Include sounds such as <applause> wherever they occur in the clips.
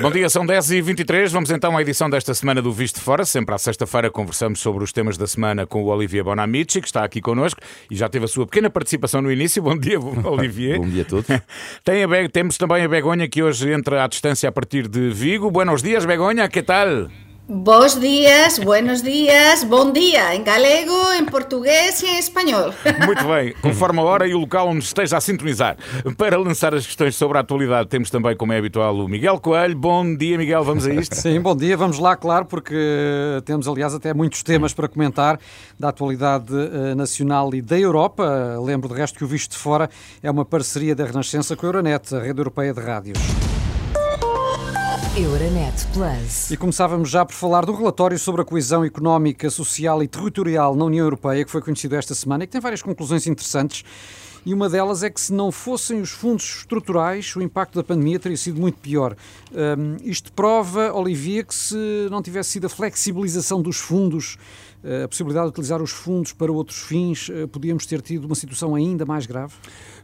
Bom dia, são 10h23. Vamos então à edição desta semana do Visto Fora. Sempre à sexta-feira conversamos sobre os temas da semana com o Olivier Bonamici, que está aqui connosco e já teve a sua pequena participação no início. Bom dia, <laughs> Olivier. Bom dia a todos. <laughs> Tem a Temos também a Begonha, que hoje entra à distância a partir de Vigo. Buenos dias, Begonha, que tal? Bos días, buenos días, bom dia, em galego, em português e em espanhol. <laughs> Muito bem, conforme a hora e o local onde esteja a sintonizar. Para lançar as questões sobre a atualidade, temos também, como é habitual, o Miguel Coelho. Bom dia, Miguel, vamos a isto? <laughs> Sim, bom dia, vamos lá, claro, porque temos, aliás, até muitos temas para comentar da atualidade uh, nacional e da Europa. Lembro, de resto, que o Visto de Fora é uma parceria da Renascença com a Euronet, a rede europeia de rádios. Euronet Plus. E começávamos já por falar do relatório sobre a coesão económica, social e territorial na União Europeia, que foi conhecido esta semana e que tem várias conclusões interessantes. E uma delas é que, se não fossem os fundos estruturais, o impacto da pandemia teria sido muito pior. Um, isto prova, Olivia, que se não tivesse sido a flexibilização dos fundos, eh, a possibilidade de utilizar os fundos para outros fins, eh, podíamos ter tido uma situação ainda mais grave?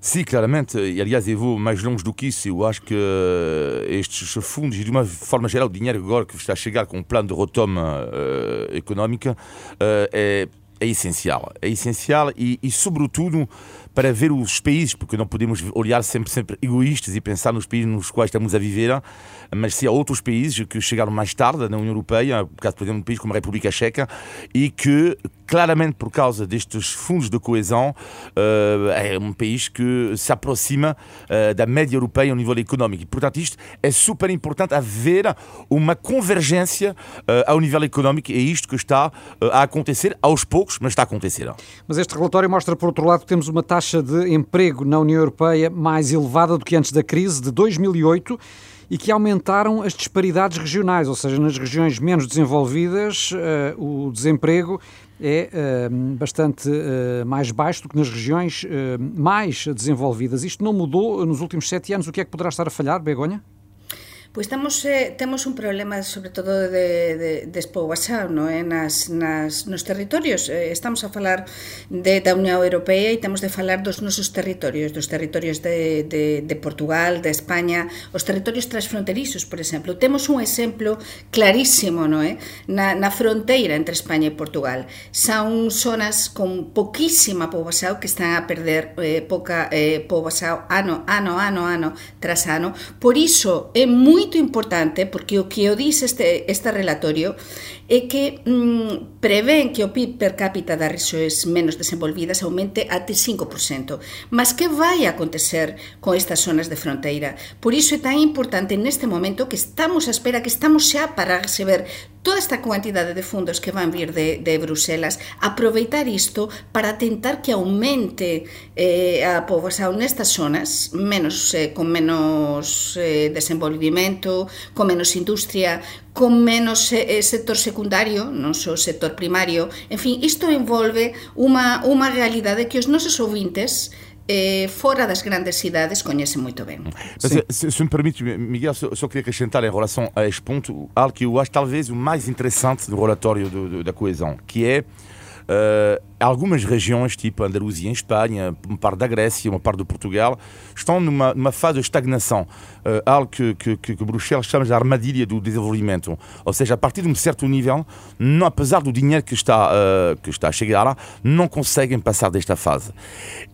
Sim, claramente. E, aliás, eu vou mais longe do que isso. Eu acho que uh, estes fundos, e de uma forma geral, o dinheiro agora que está a chegar com um plano de retoma uh, económica uh, é, é essencial. É essencial e, e, sobretudo, para ver os países, porque não podemos olhar sempre, sempre egoístas e pensar nos países nos quais estamos a viver, mas se há outros países que chegaram mais tarde na União Europeia, por caso, por exemplo, um país como a República Checa, e que, claramente por causa destes fundos de coesão, uh, é um país que se aproxima uh, da média europeia ao nível económico. E, portanto, isto é super importante haver uma convergência uh, ao nível económico, é isto que está a acontecer aos poucos, mas está a acontecer. Mas este relatório mostra, por outro lado, que temos uma taxa de emprego na União Europeia mais elevada do que antes da crise de 2008 e que aumentaram as disparidades regionais, ou seja, nas regiões menos desenvolvidas uh, o desemprego é uh, bastante uh, mais baixo do que nas regiões mais desenvolvidas. Isto não mudou nos últimos sete anos. O que é que poderá estar a falhar, Begonha? Pois temos, eh, temos un problema sobre todo de, de despoboación no? eh? nas, nas, nos territorios. Eh, estamos a falar de, da Unión Europea e temos de falar dos nosos territorios, dos territorios de, de, de Portugal, de España, os territorios transfronterizos, por exemplo. Temos un exemplo clarísimo no? eh? na, na fronteira entre España e Portugal. Son zonas con poquísima poboación que están a perder eh, poca eh, poboación ano, ano, ano, ano tras ano. Por iso é moi moito importante, porque o que o diz este, este relatorio, é que mm, prevén que o PIB per cápita das rexións menos desenvolvidas aumente até 5%. Mas que vai acontecer con estas zonas de fronteira? Por iso é tan importante neste momento que estamos a espera, que estamos xa para receber toda esta quantidade de fundos que van vir de, de Bruselas, aproveitar isto para tentar que aumente eh, a poboación nestas zonas menos eh, con menos eh, desenvolvimento, con menos industria, con menos eh, eh sector secundario, non só sector primario. En fin, isto envolve unha, unha realidade que os nosos ouvintes eh, fora das grandes cidades conhecem muito bem. Se, se, se, me permite, Miguel, só, só queria acrescentar em relação a este ponto algo que eu acho talvez o mais interessante do relatório do, do, da coesão, que é uh, algumas regiões, tipo Andaluzia em Espanha, uma parte da Grécia, uma parte do Portugal, estão numa, numa fase de estagnação, uh, algo que, que, que Bruxelas chama de armadilha do desenvolvimento. Ou seja, a partir de um certo nível, não, apesar do dinheiro que está, uh, que está a chegar lá, não conseguem passar desta fase.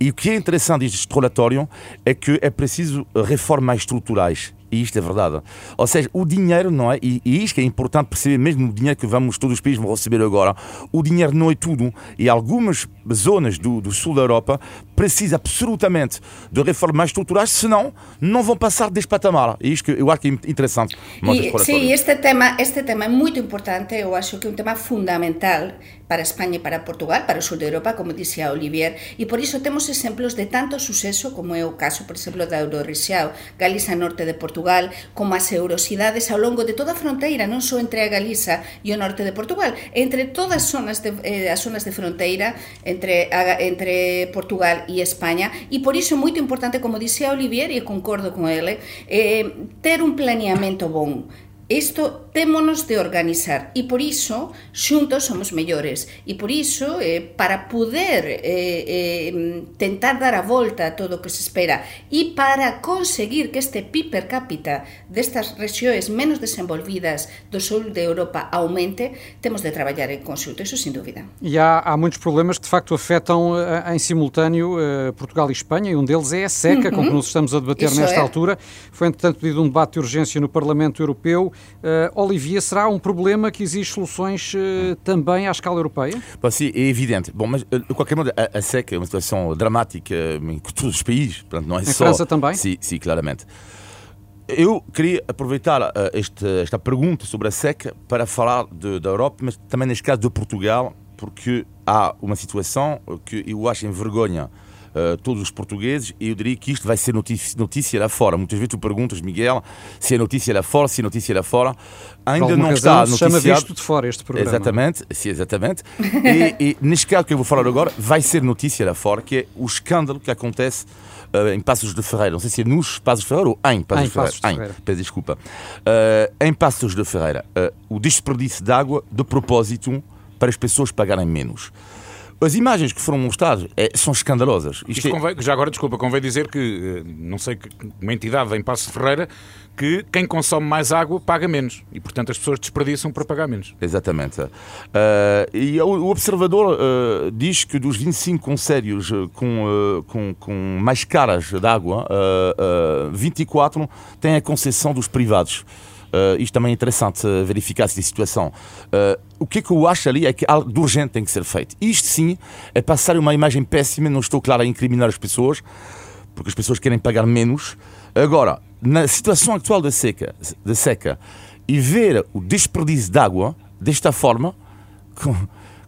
E o que é interessante deste relatório é que é preciso reformas estruturais e isto é verdade. Ou seja, o dinheiro não é, e, e isto é importante perceber, mesmo o dinheiro que vamos, todos os países vão receber agora, o dinheiro não é tudo. E algumas zonas do, do sul da Europa precisam absolutamente de reformas estruturais, senão não vão passar deste patamar. E isto eu acho que é interessante. E, sim, este tema, este tema é muito importante, eu acho que é um tema fundamental para España e para Portugal, para o sul de Europa, como dixía Olivier, e por iso temos exemplos de tanto suceso como é o caso, por exemplo, da Eurorixao, Galiza Norte de Portugal, como as eurosidades ao longo de toda a fronteira, non só entre a Galiza e o norte de Portugal, entre todas as zonas de, eh, as zonas de fronteira entre, a, entre Portugal Portugal e España e por iso é moito importante, como dixía Olivier, e concordo con ele, eh, ter un planeamento bon. Isto témonos de organizar e por iso xuntos somos mellores e por iso eh, para poder eh, eh, tentar dar a volta a todo o que se espera e para conseguir que este PIB per cápita destas rexións menos desenvolvidas do sul de Europa aumente, temos de traballar en consulta, isso sin dúvida. E há, há muitos problemas que de facto afetam uh, em simultâneo uh, Portugal e Espanha e um deles é a seca, uhum. com que nos estamos a debater isso nesta é. altura. Foi entretanto pedido um debate de urgência no Parlamento Europeu. Uh, Olivia, será um problema que exige soluções uh, também à escala europeia? Bom, sim, é evidente. Bom, mas de ququalquer modo, a, a seca é uma situação dramática em todos os países. Portanto, não é em só... França também? Sim, sim, claramente. Eu queria aproveitar uh, este, esta pergunta sobre a seca para falar de, da Europa, mas também neste caso de Portugal, porque há uma situação que eu acho em vergonha uh, todos os portugueses e eu diria que isto vai ser notícia, notícia lá fora. Muitas vezes tu perguntas, Miguel, se é notícia lá fora, se é notícia lá fora. Ainda não está noticiado. chama visto de fora este programa. Exatamente, sim, exatamente. <laughs> e, e neste caso que eu vou falar agora, vai ser notícia lá fora, que é o escândalo que acontece Uh, em Passos de Ferreira. Não sei se é nos Passos de Ferreira ou em Passos, em de, Ferreira. Passos de Ferreira. Em, peço desculpa. Uh, em Passos de Ferreira, uh, o desperdício de água de propósito para as pessoas pagarem menos. As imagens que foram mostradas é, são escandalosas. Isto, Isto é... convém, já agora, desculpa, convém dizer que, eh, não sei, uma entidade em Passo de Ferreira, que quem consome mais água paga menos. E, portanto, as pessoas desperdiçam para pagar menos. Exatamente. Uh, e o observador uh, diz que dos 25 conselhos com, com, com mais caras de água, 24 têm a concessão dos privados. Uh, isto também é interessante uh, verificar essa situação. Uh, o que é que eu acho ali é que algo de urgente tem que ser feito. Isto sim é passar uma imagem péssima, não estou claro a incriminar as pessoas, porque as pessoas querem pagar menos. Agora, na situação atual da seca, da seca e ver o desperdício de água desta forma, <laughs> com,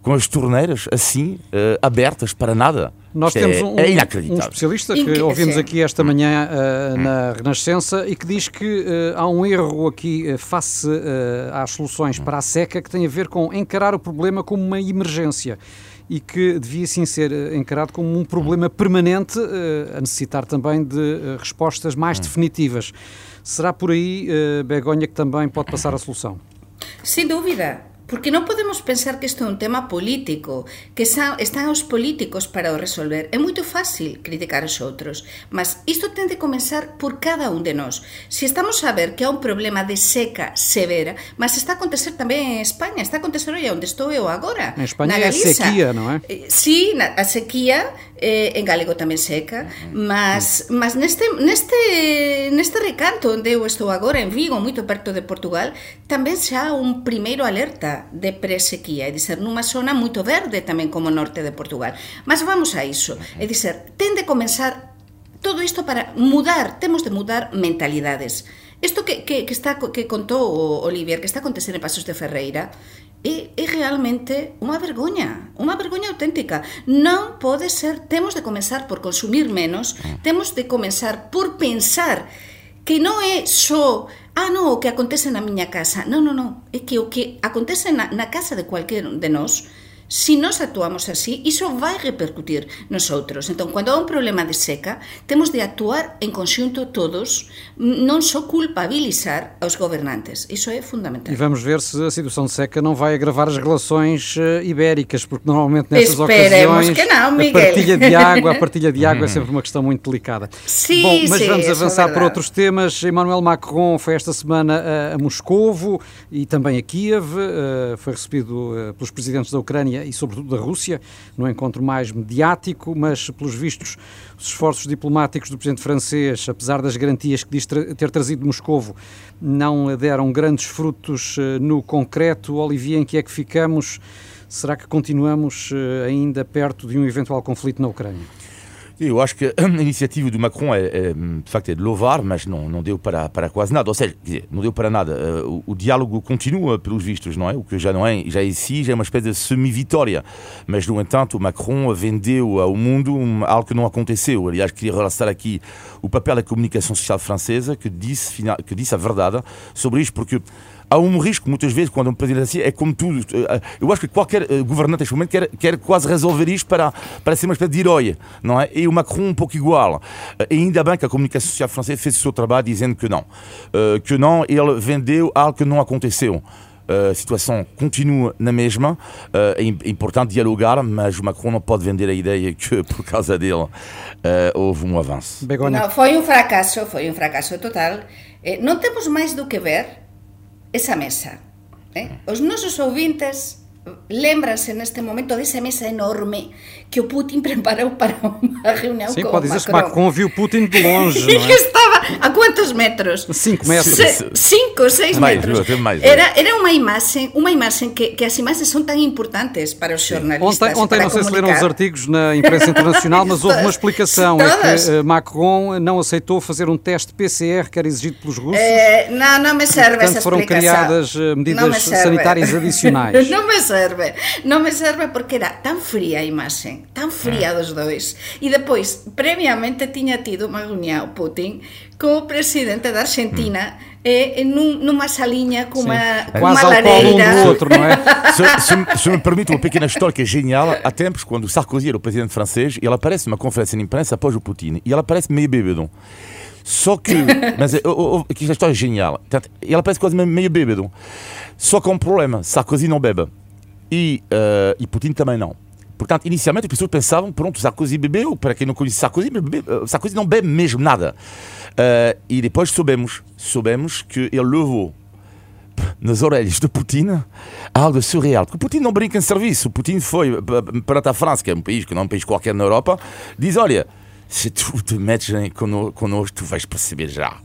com as torneiras assim, abertas para nada. Nós temos um, é um especialista que ouvimos aqui esta manhã uh, na Renascença e que diz que uh, há um erro aqui uh, face às soluções para a seca que tem a ver com encarar o problema como uma emergência e que devia sim ser encarado como um problema permanente, a necessitar também de respostas mais definitivas. Será por aí, Begonha, que também pode passar a solução? Sem dúvida. Porque non podemos pensar que isto é un tema político, que están os políticos para o resolver. É moito fácil criticar os outros, mas isto ten de comenzar por cada un de nós. Se estamos a ver que há un problema de seca severa, mas está a acontecer tamén en España, está a acontecer aí onde estou eu agora. En España é sequía, non é? Eh, sí, a sequía eh, en galego tamén seca, mas, mas neste, neste, neste recanto onde eu estou agora, en Vigo, moito perto de Portugal, tamén xa un primeiro alerta de presequía, é dizer, nunha zona moito verde tamén como norte de Portugal. Mas vamos a iso, é dizer, ten de comenzar todo isto para mudar, temos de mudar mentalidades. Isto que, que, que, está, que contou o Olivier, que está acontecendo en Pasos de Ferreira, é, é realmente unha vergoña, unha vergoña auténtica. Non pode ser, temos de comenzar por consumir menos, ah. temos de comenzar por pensar que non é só ah, non, o que acontece na miña casa. Non, non, non, é que o que acontece na, na casa de cualquier de nós, Si nós actuamos así, iso vai repercutir nos outros. Entón, cando há un problema de seca, temos de actuar en conxunto todos, non só culpabilizar aos gobernantes. Iso é fundamental. E vamos ver se a situação de seca não vai agravar as relações uh, ibéricas, porque normalmente nessas Esperemos ocasiões que não, Miguel. a partilha de água, a partilha de água é sempre uma questão muito delicada. Sim, Bom, mas sim, vamos é avançar é para outros temas. Emmanuel Macron foi esta semana a, Moscovo e também a Kiev, uh, foi recebido uh, pelos presidentes da Ucrânia e, sobretudo, da Rússia, no encontro mais mediático, mas, pelos vistos, os esforços diplomáticos do presidente francês, apesar das garantias que diz ter trazido Moscovo, não deram grandes frutos eh, no concreto. Olivier, em que é que ficamos? Será que continuamos eh, ainda perto de um eventual conflito na Ucrânia? Eu acho que a <clears throat> iniciativa do Macron é, é, de facto é de louvar, mas não, não deu para, para quase nada. Ou seja, dizer, não deu para nada. O, o, diálogo continua, pelos vistos, não é? O que já não é, já é si, já é uma espécie de semi-vitória. Mas, no entanto, o Macron vendeu ao mundo algo que não aconteceu. Aliás, queria relatar aqui o papel da comunicação social francesa, que disse, que disse a verdade sobre isto, porque há um risco, muitas vezes, quando um presidente assim, é como tudo. eh, Eu acho que qualquer eh, governante neste momento quer, quer quase resolver isto para, para ser uma espécie de herói, não é? E o Macron um pouco igual. Eh, E ainda bem que a comunicação social francesa fez o seu trabalho dizendo que não. Que não, ele vendeu algo que não aconteceu. A situação continua na mesma. É é importante dialogar, mas o Macron não pode vender a ideia que <laughs> por causa dele houve um avanço. No, foi un fracaso, foi un fracaso total. Non temos máis do que ver esa mesa. Eh? Os nosos ouvintes lembranse neste momento desa mesa enorme que o Putin <laughs> preparou para unha reunião Sim, com pode o dizer-se que Macron. Viu Putin de longe, E <laughs> não que é? estaba a quantos metros? Cinco metros. Se, cinco, seis Mais, metros. mais. Era, era unha imaxe, unha imaxe que, que as imaxes son tan importantes para os jornalistas. Ontem, ontem para não sei se leram os comunicar. artigos na imprensa internacional, mas houve uma <laughs> explicação. É que eh, Macron não aceitou fazer um teste PCR que era exigido pelos russos. Eh, não, não me serve Portanto, essa foram explicação. criadas, eh, medidas sanitárias adicionais. não me serve. Não me serve porque era tan fría a imaxe, tan fría Ah. dois. E depois, previamente, tiña tido unha reunião Putin co presidente da Argentina e num, numa salinha cunha, cunha Quase ao colo um lareira. do <laughs> outro, não é? se, se, me- se me permite uma pequena história que é genial, há tempos, quando Sarkozy era o presidente francês, ele aparece numa conferência de imprensa após o Putin, e ele aparece meio bêbado. Só que, <laughs> mas é, oh, oh, aqui esta história é genial. Ele aparece quase meio bêbado. Só que há um problema: Sarkozy não bebe. E, eh, e Putin também não. Portanto, inicialmente as pessoas pensavam, pronto, Sarkozy bebeu, para quem não conhece Sarkozy, bebe- eh, Sarkozy não bebe mesmo nada. Eh, e depois soubemos, soubemos que ele levou nas orelhas de Putin algo surreal. Porque Putin não brinca em serviço. Putin foi p- perante a França, que é um país que não é um país qualquer na Europa, diz: Olha, se tu te metes connosco, tu vais perceber já.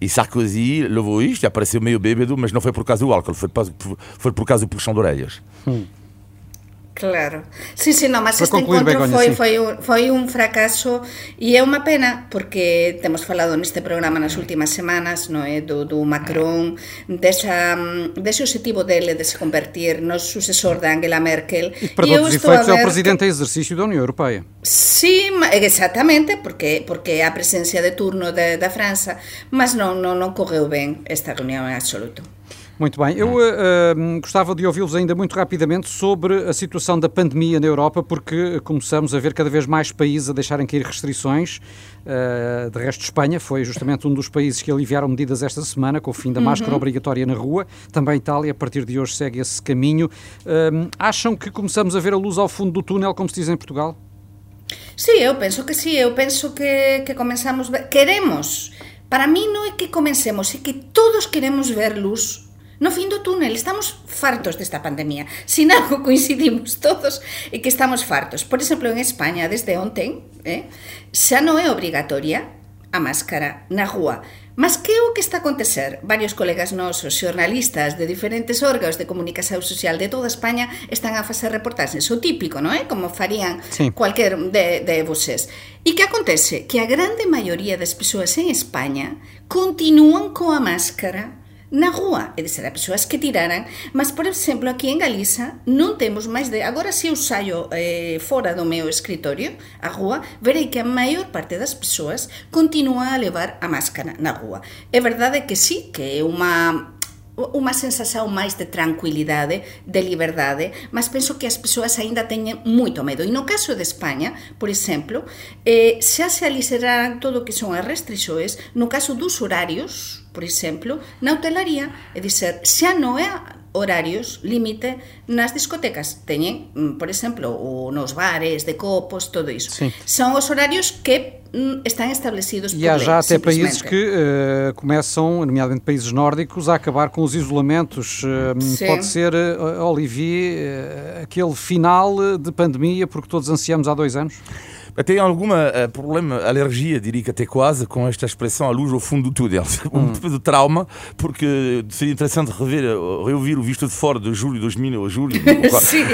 E Sarkozy levou isto e apareceu meio bêbado, mas não foi por causa do álcool, foi por, foi por causa do puxão de orelhas. Claro. Sí, sí, no, mas este concluir, encontro Begoña, foi, sí. foi, un, foi un fracaso e é unha pena porque temos falado neste programa nas últimas semanas no é? Do, do Macron desa, mm, dese objetivo dele de se convertir no sucesor de Angela Merkel e para todos os efeitos é o presidente que... exercício da Unión Europeia Sí, exactamente porque, porque a presencia de turno de, da França mas non, non, non correu ben esta reunión en absoluto Muito bem. Eu eh, gostava de ouvi-los ainda muito rapidamente sobre a situação da pandemia na Europa, porque começamos a ver cada vez mais países a deixarem cair restrições. Eh, de resto, Espanha foi justamente um dos países que aliviaram medidas esta semana, com o fim da máscara obrigatória na rua. Também Itália, a partir de hoje, segue esse caminho. Eh, acham que começamos a ver a luz ao fundo do túnel, como se diz em Portugal? Sí, eu penso que sí, eu penso que, que comenzamos ver, queremos, para mí non é que comencemos, é que todos queremos ver luz no fin do túnel, estamos fartos desta pandemia. Sin algo <laughs> coincidimos todos e que estamos fartos. Por exemplo, en España, desde ontem, eh, xa non é obrigatoria a máscara na rúa. Mas que é o que está a acontecer? Varios colegas nosos, xornalistas de diferentes órganos de comunicación social de toda España están a facer reportaxes, o típico, non é? Como farían sí. cualquier de, de voces. E que acontece? Que a grande maioría das persoas en España continúan coa máscara na rúa, e dizer, a persoas que tiraran, mas, por exemplo, aquí en Galiza non temos máis de... Agora, se eu saio eh, fora do meu escritorio, a rúa, verei que a maior parte das persoas continúa a levar a máscara na rúa. É verdade que sí, que é unha unha sensación máis de tranquilidade, de liberdade, mas penso que as persoas aínda teñen moito medo. E no caso de España, por exemplo, eh, xa se aliseraran todo o que son as restrições, no caso dos horarios, por exemplo, na hotelaría, é dizer, xa non é horarios límite nas discotecas. Teñen, mm, por exemplo, o nos bares de copos, todo iso. Sim. Son os horarios que mm, están establecidos E há já até países que eh, começam, nomeadamente países nórdicos, a acabar com os isolamentos. Sim. pode ser, eh, Olivier, aquele final de pandemia, porque todos ansiamos há dois anos? Tem algum uh, problema, alergia, diria que até quase, com esta expressão a luz ao fundo do túnel. <laughs> Um tipo de trauma, porque seria interessante rever, uh, reouvir o visto de fora de julho de 2000 ou julho. <laughs> Sim. Uh,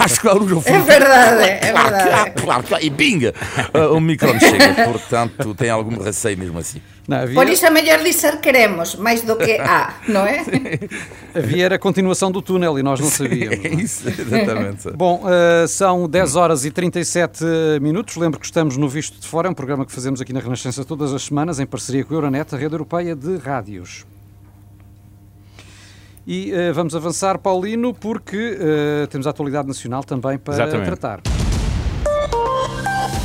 <laughs> acho que a luz ao fundo É verdade, é verdade. Claro, claro, claro, e binga! Uh, o microne chega, portanto tem algum receio mesmo assim. Não, havia, Por iso é mellor dizer queremos, máis do que a, <laughs> non é? havia era a continuação do túnel e nós não sabíamos. É <laughs> isso, exatamente. <laughs> Bom, eh, são 10 horas e 37 minutos. Lembro que estamos no Visto de Fora, é um programa que fazemos aqui na Renascença todas as semanas, em parceria com a Euronet, a rede europeia de rádios. E uh, vamos avançar, Paulino, porque uh, temos a atualidade nacional também para Exatamente. tratar.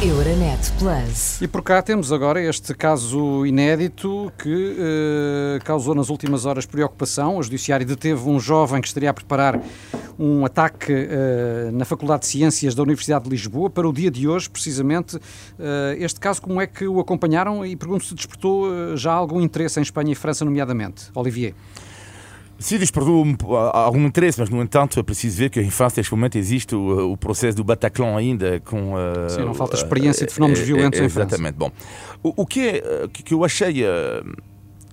Euronet Plus. E por cá temos agora este caso inédito que uh, causou nas últimas horas preocupação. O Judiciário deteve um jovem que estaria a preparar um ataque uh, na Faculdade de Ciências da Universidade de Lisboa para o dia de hoje, precisamente. Uh, este caso, como é que o acompanharam? E pergunto se despertou já algum interesse em Espanha e França, nomeadamente. Olivier. Sim, despertou algum interesse, mas no entanto é preciso ver que em França neste momento existe o, o processo do Bataclan ainda com... Uh, Sim, não falta experiência de fenómenos uh, violentos uh, em França. Exatamente. Bom, o, o que, é, que eu achei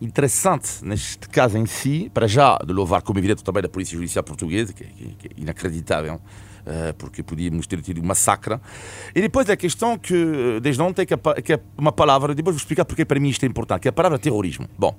interessante neste caso em si, para já de louvar como evidente também da Polícia Judicial Portuguesa, que, que, que é inacreditável, porque podíamos ter tido um massacre. E depois a questão que, desde ontem, que é, que é uma palavra, depois vou explicar porque para mim isto é importante, que é a palavra terrorismo. Bom,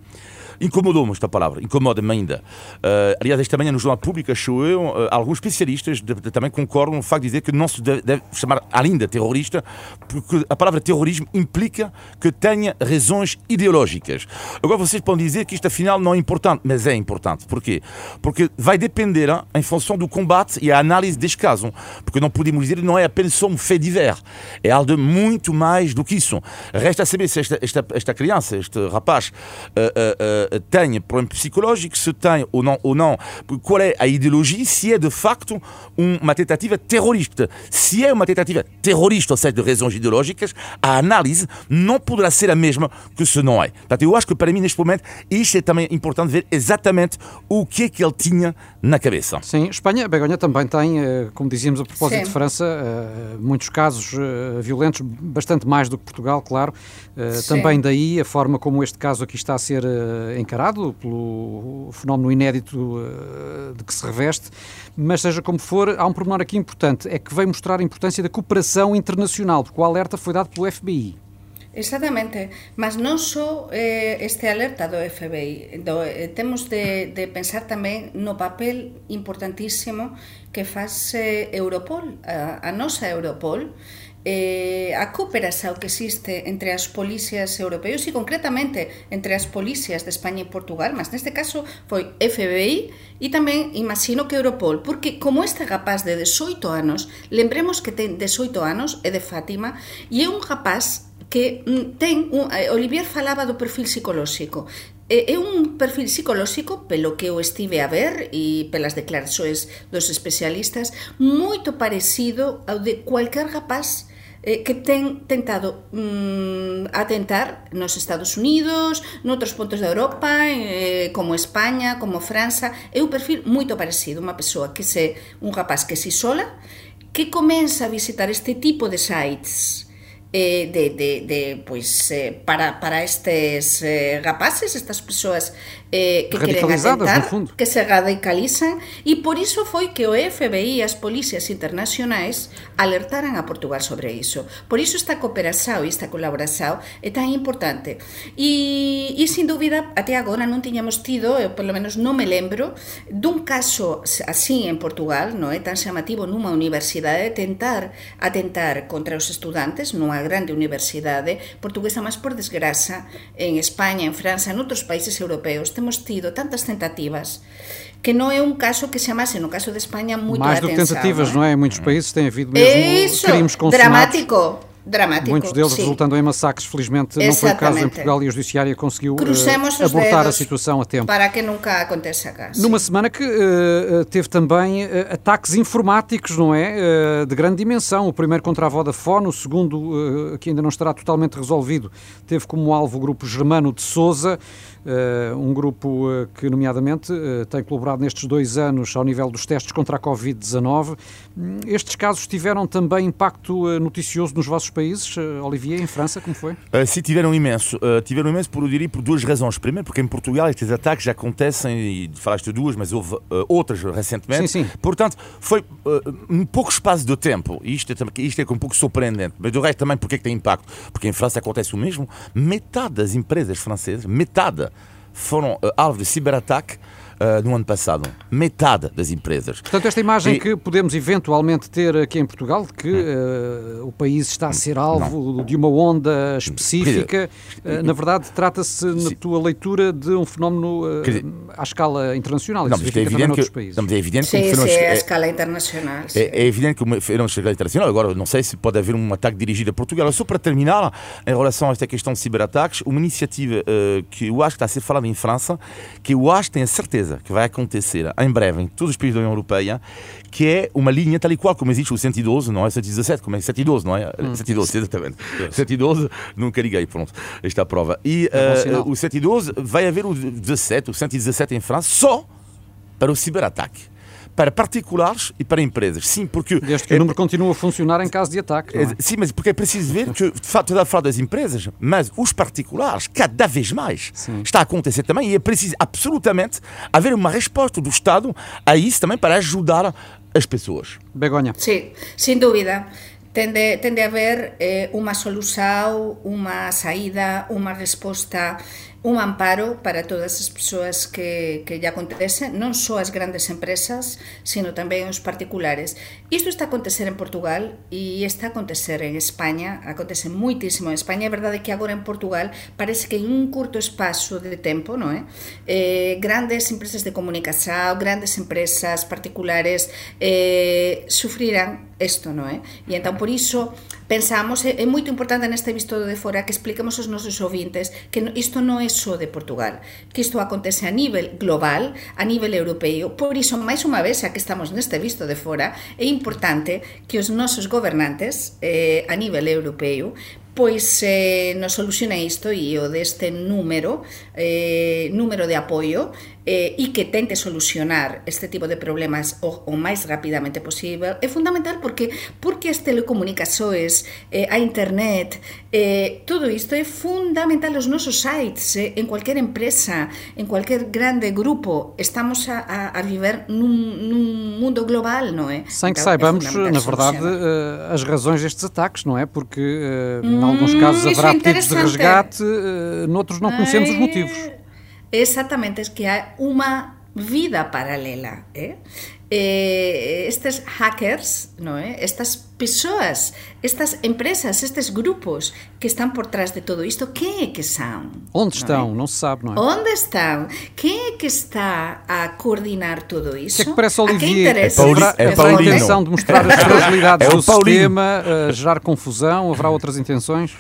Incomodou-me esta palavra, incomoda-me ainda. Uh, aliás, esta manhã no Jornal Público achou eu, uh, alguns especialistas de, de, também concordam no facto de dizer que não se deve, deve chamar ainda terrorista, porque a palavra terrorismo implica que tenha razões ideológicas. Agora vocês podem dizer que isto afinal não é importante, mas é importante. Porquê? Porque vai depender hein, em função do combate e a análise deste caso. Porque não podemos dizer que não é apenas um fait divers, é algo muito mais do que isso. Resta saber se esta, esta, esta criança, este rapaz, uh, tem problema psicológico, se tem ou não, ou não, qual é a ideologia, se é de facto uma tentativa terrorista. Se é uma tentativa terrorista, ou seja, de razões ideológicas, a análise não poderá ser a mesma que se não é. Portanto, eu acho que para mim, neste momento, isto é também importante ver exatamente o que é que ele tinha na cabeça. Sim, Espanha, Begonha também tem, eh, como dizíamos a propósito Sim. de França, eh, muitos casos eh, violentos, bastante mais do que Portugal, claro. Também daí a forma como este caso aqui está a ser encarado pelo fenómeno inédito uh, de que se reveste, mas seja como for, há um pormenor aqui importante, é que veio mostrar a importância da cooperação internacional, porque o alerta foi dado pelo FBI. Exactamente, mas non só eh, este alerta do FBI, do, eh, temos de, de pensar tamén no papel importantísimo que faz eh, Europol, a, a nosa Europol, eh, a cooperación ao que existe entre as policias europeos e concretamente entre as policias de España e Portugal, mas neste caso foi FBI e tamén imagino que Europol, porque como este rapaz de 18 anos, lembremos que ten 18 anos, é de Fátima, e é un rapaz que mm, ten un, eh, Olivier falaba do perfil psicolóxico. É un perfil psicolóxico, pelo que eu estive a ver e pelas declaraxoes dos especialistas, moito parecido ao de cualquier rapaz eh, que ten tentado mm, atentar nos Estados Unidos, noutros pontos da Europa, eh, como España, como França, é un perfil moito parecido, unha persoa que se un rapaz que se isola, que comeza a visitar este tipo de sites eh, de, de, de pois, eh, para, para estes rapaces, estas persoas eh, que queren atentar, que se radicalizan e por iso foi que o FBI e as policias internacionais alertaran a Portugal sobre iso. Por iso esta cooperación e esta colaboración é tan importante. E, e sin dúbida, até agora non tiñamos tido, eu polo menos non me lembro, dun caso así en Portugal, non é tan chamativo nunha universidade tentar atentar contra os estudantes nunha grande universidade portuguesa, mas por desgraza en España, en França, en outros países europeos temos tido tantas tentativas que não é um caso que chamasse, no caso de Espanha, muito Mais do que tentativas, não é? Em muitos países tem havido mesmo Isso, dramático dramático. Muitos deles sim. resultando em massacres, felizmente não foi o caso em Portugal e a Judiciária conseguiu uh, abortar a situação a tempo. Para que nunca aconteça cá. Numa semana que uh, teve também uh, ataques informáticos, não é? de grande dimensão. O primeiro contra a Vodafone, o segundo, que ainda não estará totalmente resolvido, teve como alvo o grupo germano de Souza. Um grupo que, nomeadamente, tem colaborado nestes dois anos ao nível dos testes contra a Covid-19. Hum, estes casos tiveram também impacto noticioso nos vossos países, Olivier, em França, como foi? sim, tiveram imenso. tiveram imenso, por, eu diria, por duas razões. Primeiro, porque em Portugal estes ataques já acontecem, e falaste duas, mas houve outras recentemente. Sim, sim. Portanto, foi um pouco espaço de tempo. Isto é, isto é um pouco surpreendente. Mas do resto também, porque é que tem impacto? Porque em França acontece o mesmo. Metade das empresas francesas, metade foram uh, alvo de ciberataque uh, no ano passado. Metade das empresas. Portanto, esta imagem e... que podemos eventualmente ter aqui em Portugal, de que uh, o país está a ser alvo não. de uma onda específica, uh, na verdade, trata-se, na tua leitura, de um fenómeno dizer, à escala internacional. Não, mas é evidente que, países. Não, é evidente sim, que sim, é a escala internacional. É, é, evidente que a escala internacional, agora não sei se pode haver um ataque dirigido a Portugal. Só para terminar, em relação a esta questão de ciberataques, uma iniciativa que eu acho que está a ser falada em França, que eu acho, tenho a certeza que vai acontecer em breve em todos os países da União Europeia, que é uma linha tal e qual como existe o 112, não é 117, como é 112, não é? Hum. 112, exatamente. 112, nunca liguei, pronto, esta prova. E é uh, o 112 vai haver o 17, o 117 em França, só para o ciberataque para particulares e para empresas. Sim, porque. Desde que é, o número continua a funcionar em caso de ataque. É? Sim, mas porque é preciso ver que, de facto, a falar das empresas, mas os particulares, cada vez mais, Sim. está a acontecer também e é preciso absolutamente haver uma resposta do Estado a isso também para ajudar as pessoas. Begonha. Sim, sem dúvida. Tende, tende a haver eh, unha solução, unha saída, unha resposta un amparo para todas as persoas que, que lle acontece, non só as grandes empresas, sino tamén os particulares. Isto está a acontecer en Portugal e está a acontecer en España, acontece moitísimo en España, é verdade que agora en Portugal parece que en un curto espazo de tempo, non é? Eh, grandes empresas de comunicación, grandes empresas particulares eh, sufrirán isto, non é? E entón por iso pensamos, é, é moito importante neste visto de fora que expliquemos aos nosos ouvintes que isto non é só de Portugal, que isto acontece a nivel global, a nivel europeo, por iso máis unha vez, xa que estamos neste visto de fora, é importante que os nosos gobernantes eh, a nivel europeo pois eh, nos soluciona isto e o deste número eh, número de apoio eh, e que tente solucionar este tipo de problemas o, o máis rapidamente posible é fundamental porque porque as telecomunicações, eh, a internet, eh, todo isto é fundamental os nosos sites, eh, en cualquier empresa, en cualquier grande grupo, estamos a, a, a viver num, num mundo global, não é? Sem que então, saibamos, é na verdade, uh, as razões destes ataques, não é? Porque, uh, hum, em alguns casos, haverá é pedidos de resgate, uh, noutros não conhecemos Ai... os motivos. Exactamente, es que hay una vida paralela. Eh? Eh, estes hackers, no é? estas persoas, estas empresas, estes grupos que están por trás de todo isto, quem é que são? Onde estão? Não, não se sabe, não é? Onde estão? Quem é que está a coordenar tudo isso? Que é que parece Olivier? É, Pauli é, é a intenção de mostrar as fragilidades é do sistema, uh, gerar confusão, haverá outras intenções?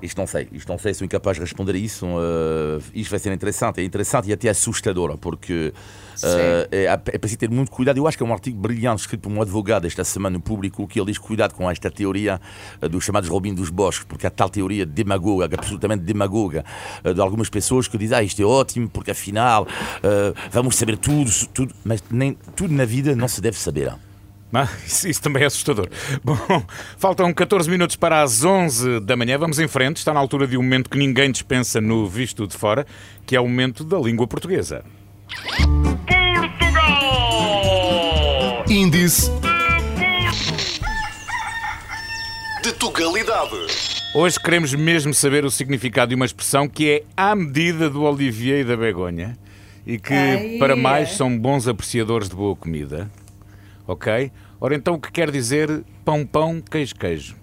Isto não sei, isto não sei, sou incapaz de responder a isso. Uh, isto vai ser interessante, é interessante e até assustador, porque uh, é, é preciso ter muito cuidado. Eu acho que é um artigo brilhante escrito por um advogado esta semana no público que ele diz cuidado com esta teoria uh, dos chamados Robin dos Bosques, porque há tal teoria demagoga, absolutamente demagoga, de algumas pessoas que dizem ah, isto é ótimo, porque afinal vamos saber tudo, tudo, mas nem tudo na vida não se deve saber. Ah, isso, isso, também é assustador. <laughs> Bom, faltam 14 minutos para as 11 da manhã. Vamos em frente. Está na altura de um momento que ninguém dispensa no visto de fora, que é o momento da língua portuguesa. Portugal! Índice de Tugalidade. Hoje queremos mesmo saber o significado de uma expressão que é à medida do Olivier e da Begonha e que, Ai, para mais, são bons apreciadores de boa comida ok? Ora, então o que quer dizer pão, pão, queijo, queijo?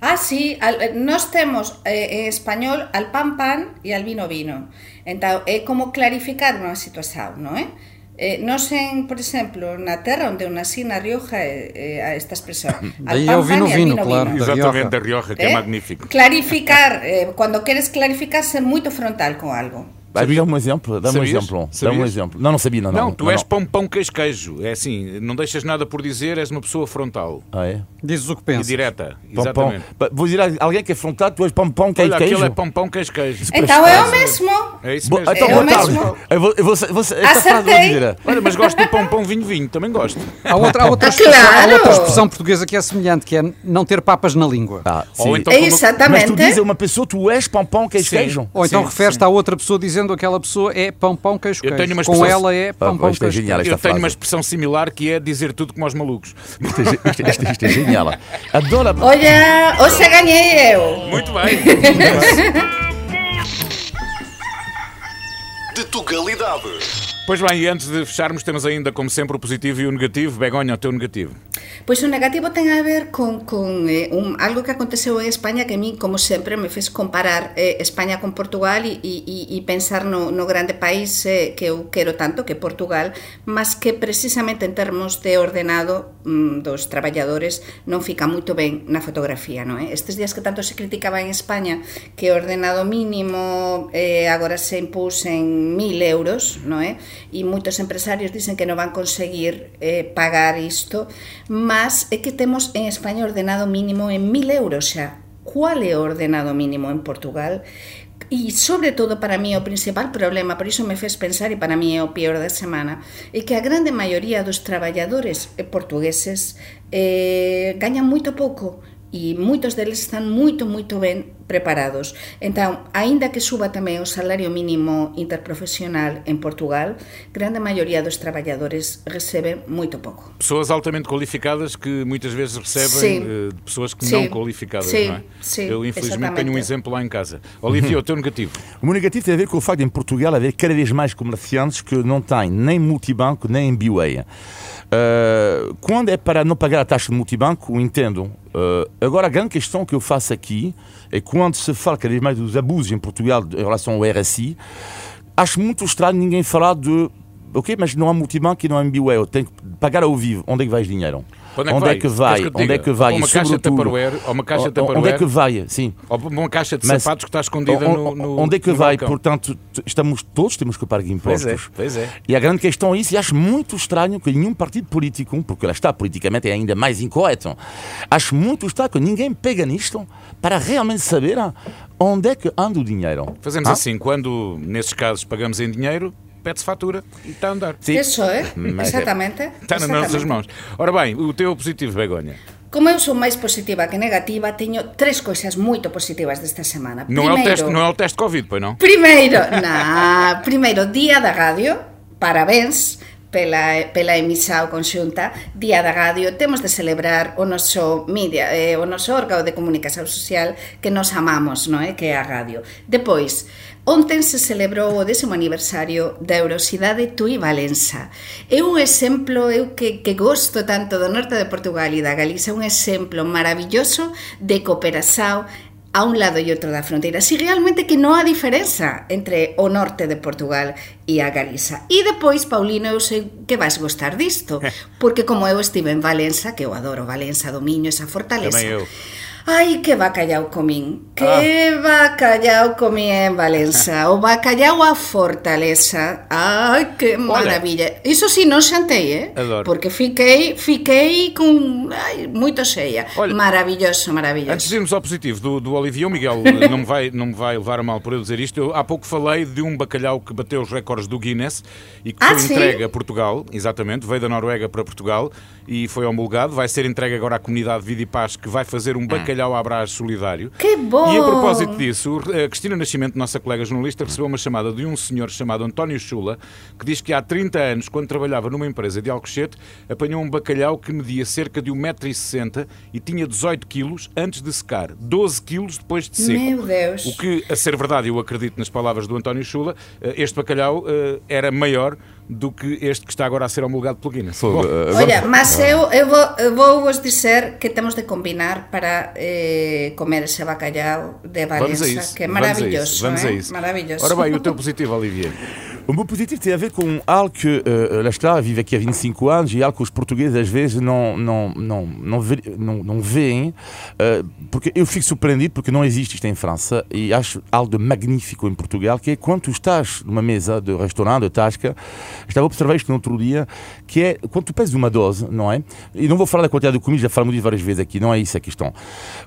Ah, sí, nós temos eh, en español al pan, pan e al vino, vino. Então, é como clarificar unha situación, non é? Eh, nós en, por exemplo, na terra onde eu nasci, na Rioja, eh, a esta expresión. <laughs> Daí é o vino, vino, claro. Vino. Exatamente, da Rioja, que eh? é magnífico. Clarificar, eh, quando queres clarificar, ser muito frontal com algo. Dá-me um exemplo, dá-me um exemplo. Dá um exemplo. Não, não sabia, não. Não, não tu não, és não. pão, pão, queijo, queijo. É assim, não deixas nada por dizer, és uma pessoa frontal. Ah, é? Dizes o que pensas. E direta, exatamente. Pão, pão. Vou dizer a alguém que é frontal, tu és pão, pão, queijo, Olha, queijo. aquele é pão, pão, queijo, queijo. Então é o mesmo. É isso mesmo. Então, é o mesmo. Eu vou, eu vou, frase vou dizer. Olha, mas gosto do pão, pão, vinho, vinho. Também gosto. Há outra, há outra, ah, expressão, claro. há outra expressão portuguesa que é semelhante, que é não ter papas na língua. Ah, sim. Ou então, Exatamente. Mas tu dizes a uma pessoa, tu és pão, pão, queijo, queijo. Ou então referes-te a outra pessoa dizendo aquela pessoa é pão, pão, queijo, queijo. Eu tenho uma expressão... Com ela é pão, pão, queijo, queijo. Eu tenho uma expressão similar que é dizer tudo como aos malucos. Isto é, isto, isto, isto é genial. Adoro... Olha, hoje ganhei eu. Muito bem. <laughs> de Tugalidade. Pois bem, e antes de fecharmos, temos ainda, como sempre, o positivo e o negativo. Begonha, o teu negativo. Pois o negativo ten a ver con, con eh, un, algo que aconteceu en España que a mí, como sempre, me fez comparar eh, España con Portugal e, e, e pensar no, no grande país eh, que eu quero tanto, que é Portugal, mas que precisamente en termos de ordenado mm, dos traballadores non fica moito ben na fotografía, non é? Estes días que tanto se criticaba en España que o ordenado mínimo eh, agora se impusen mil euros, non é? E moitos empresarios dicen que non van conseguir eh, pagar isto, mas é que temos en España ordenado mínimo en mil euros xa. Cual é o ordenado mínimo en Portugal? E sobre todo para mí o principal problema, por iso me fez pensar e para mí é o peor da semana, é que a grande maioría dos traballadores eh, portugueses eh, gañan moito pouco. E moitos deles están moito, moito ben preparados. Entón, aínda que suba tamén o salario mínimo interprofesional en Portugal, grande maioría dos traballadores recebe moito pouco. Pessoas altamente qualificadas que muitas vezes recebem eh, pessoas que Sim. não qualificadas, Sim. não é? Sim, Eu, infelizmente, exatamente. tenho um exemplo lá em casa. Olivia, o teu negativo. <laughs> O meu negativo tem a ver com o facto de em Portugal haver cada vez mais comerciantes que não têm nem multibanco nem MBWay. Uh, quando é para não pagar a taxa de multibanco, entendo. Uh, agora, a grande questão que eu faço aqui é quando se fala cada vez mais dos abusos em Portugal em relação ao RSI, acho muito estranho ninguém falar de. Ok, mas não há multibanco e não há MBWay. Eu tenho que pagar ao vivo. Onde é que vai esse dinheiro? Onde é que vai? Queres vai? que eu te Onde é que vai? Ou uma caixa de ou uma caixa de Onde é que vai? Sim. Ou uma caixa de Mas- sapatos que está escondida O- no, o- no Onde é que vai? balcão. Portanto, estamos, todos temos que pagar Pois é, impostos. pois é. E a grande questão é isso, e acho muito estranho que nenhum partido político, porque lá está, politicamente é ainda mais incorreto, acho muito estranho que ninguém pega nisto para realmente saber onde é que anda o dinheiro. Fazemos Ah? assim, quando nesses casos pagamos em dinheiro, pede-se fatura e está a andar. Sim. Eso, é? Mas é- Exactamente. Está nas nossas mãos. Ora bem, o teu positivo, Begonha. Como eu sou máis positiva que negativa, teño tres cousas moito positivas desta semana. Não é, o Primeiro- teste, não é o teste Covid, pois não? Primeiro, <laughs> na, primeiro día da radio, parabéns pela, pela emisa conxunta, día da radio, temos de celebrar o noso media, eh, o noso órgano de comunicación social que nos amamos, non é? Que é a radio. Depois, Onten se celebrou o décimo aniversario da Eurosidade Tui Valença. É un exemplo, eu que, que gosto tanto do norte de Portugal e da Galiza, un exemplo maravilloso de cooperación a un lado e outro da fronteira. Si realmente que non há diferenza entre o norte de Portugal e a Galiza. E depois, Paulino, eu sei que vais gostar disto, eh. porque como eu estive en Valença, que eu adoro Valença, Domiño, esa fortaleza. Também eu Ai, que bacallau comín. Que bacallau comí en Valença. O bacallau a fortaleza. Ai, que maravilla. Iso si, non xantei, eh? Adoro. Porque fiquei, fiquei con ai, moito cheia. Olha, maravilloso, maravilloso. Antes de irmos ao positivo do, do Olivier, o Miguel <laughs> não me, vai, não me vai levar a mal por eu dizer isto. Eu há pouco falei de um bacalhau que bateu os recordes do Guinness e que Ah, foi sim? entregue a Portugal, exatamente, veio da Noruega para Portugal e foi homologado. Vai ser entregue agora à comunidade Vida e Paz que vai fazer um bacalhau à brás solidário. Que bom! E a propósito disso, a Cristina Nascimento, nossa colega jornalista, recebeu uma chamada de um senhor chamado António Chula, que diz que há 30 anos, quando trabalhava numa empresa de Alcochete, apanhou um bacalhau que media cerca de 1,60m e tinha 18 quilos antes de secar, 12 quilos depois de seco. Meu Deus. O que, a ser verdade, eu acredito nas palavras do António Chula, eh, este bacalhau eh, era maior do que este que está agora a ser homologado pelo Guinness. Bom, Olha, mas eu, eu, vou, eu vou vos dizer que temos de combinar para eh, comer ese bacalhau de Valença, que é vamos a maravilhoso. isso, Vamos eh? a isso. Maravilhoso. Ora bem, o teu <laughs> positivo, Olivier. O meu positivo tem a ver com algo que, uh, lá está, vivo aqui há 25 anos e algo que os portugueses às vezes não, não, não, não, não, não veem, uh, porque eu fico surpreendido porque não existe isto em França e acho algo de magnífico em Portugal, que é quando estás numa mesa de restaurante, de tasca, estava a observar isto no outro dia, que é quando tu pedes uma dose, não é? E não vou falar da quantidade de comida, já falamos disso várias vezes aqui, não é isso a questão.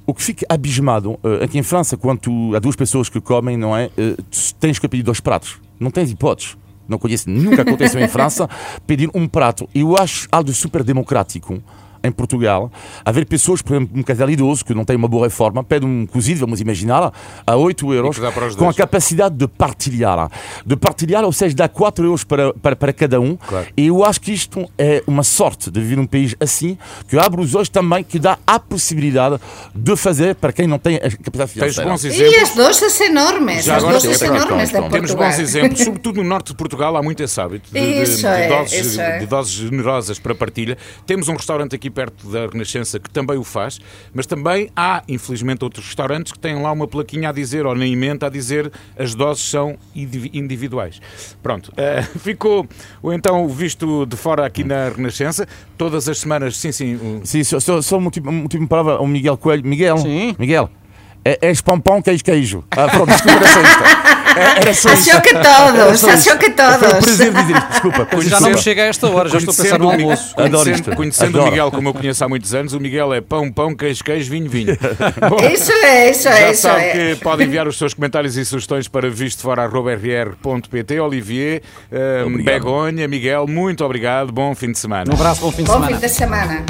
O que fica abismado, uh, aqui em França, quando tu, há duas pessoas que comem, não é? Uh, tens que pedir dois pratos. Não tens hipóteses. Não conheço, nunca aconteceu em França, <laughs> pedir um prato. Eu acho algo super democrático. Em Portugal haver pessoas, por exemplo, um casal idoso que não tem uma boa reforma, pede um cozido, vamos imaginar, a 8 euros, com a capacidade de partilhar. De partilhar, ou seja, dá 4 euros para, para, para cada um. Claro. E eu acho que isto é uma sorte de viver num país assim, que abre os olhos também, que dá a possibilidade de fazer para quem não tem a capacidade Tens financeira. E as doses enormes, Já as temos- enormes de pronto, Temos bons exemplos, <laughs> sobretudo no norte de Portugal há muito esse hábito de, de- de é, doses, isso é. de doses generosas para partilha. Temos um restaurante aqui perto da Renascença que também o faz, mas também há, infelizmente, outros restaurantes que têm lá uma plaquinha a dizer, ou na emenda a dizer, as doses são indivi- individuais. Pronto, <laughs> eh, ficou então o visto de fora aqui na Renascença, todas as semanas, sim, sim, o- Sim, só, só, só uma última, palavra ao Miguel Coelho. Miguel, Sim. Miguel, é, és pão, queijo, queijo. Ah, pronto, desculpa, <laughs> era só. É- Era só isto. Achou que Era todos, só achou que Foi um todos. prazer dizer isto, desculpa. Mas já não me chega a esta hora, já estou a pensar no o almoço. Adoro Conhecendo, isto. conhecendo o Adoro. Miguel como eu conheço há muitos anos, o Miguel é pão, pão, queijo, queijo, vinho, vinho. <laughs> Bom, Isso é, isso Já é, isso sabe é. que pode enviar os seus comentários e sugestões para vistofora.rr.pt. Olivier, eh, Obrigado. Begonha, Miguel, muito obrigado. Bom fim de semana. Um abraço, bom fim de Bom semana. fim de semana.